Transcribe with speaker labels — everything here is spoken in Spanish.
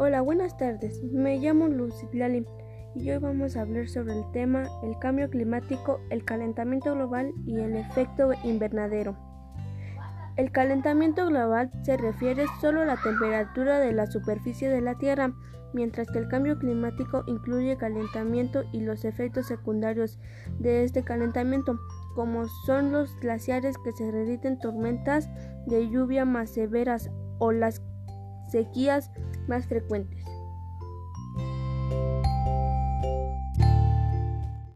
Speaker 1: Hola, buenas tardes. Me llamo Lucy Lali y hoy vamos a hablar sobre el tema el cambio climático, el calentamiento global y el efecto invernadero. El calentamiento global se refiere solo a la temperatura de la superficie de la Tierra, mientras que el cambio climático incluye calentamiento y los efectos secundarios de este calentamiento, como son los glaciares que se derriten, tormentas de lluvia más severas o las sequías más frecuentes.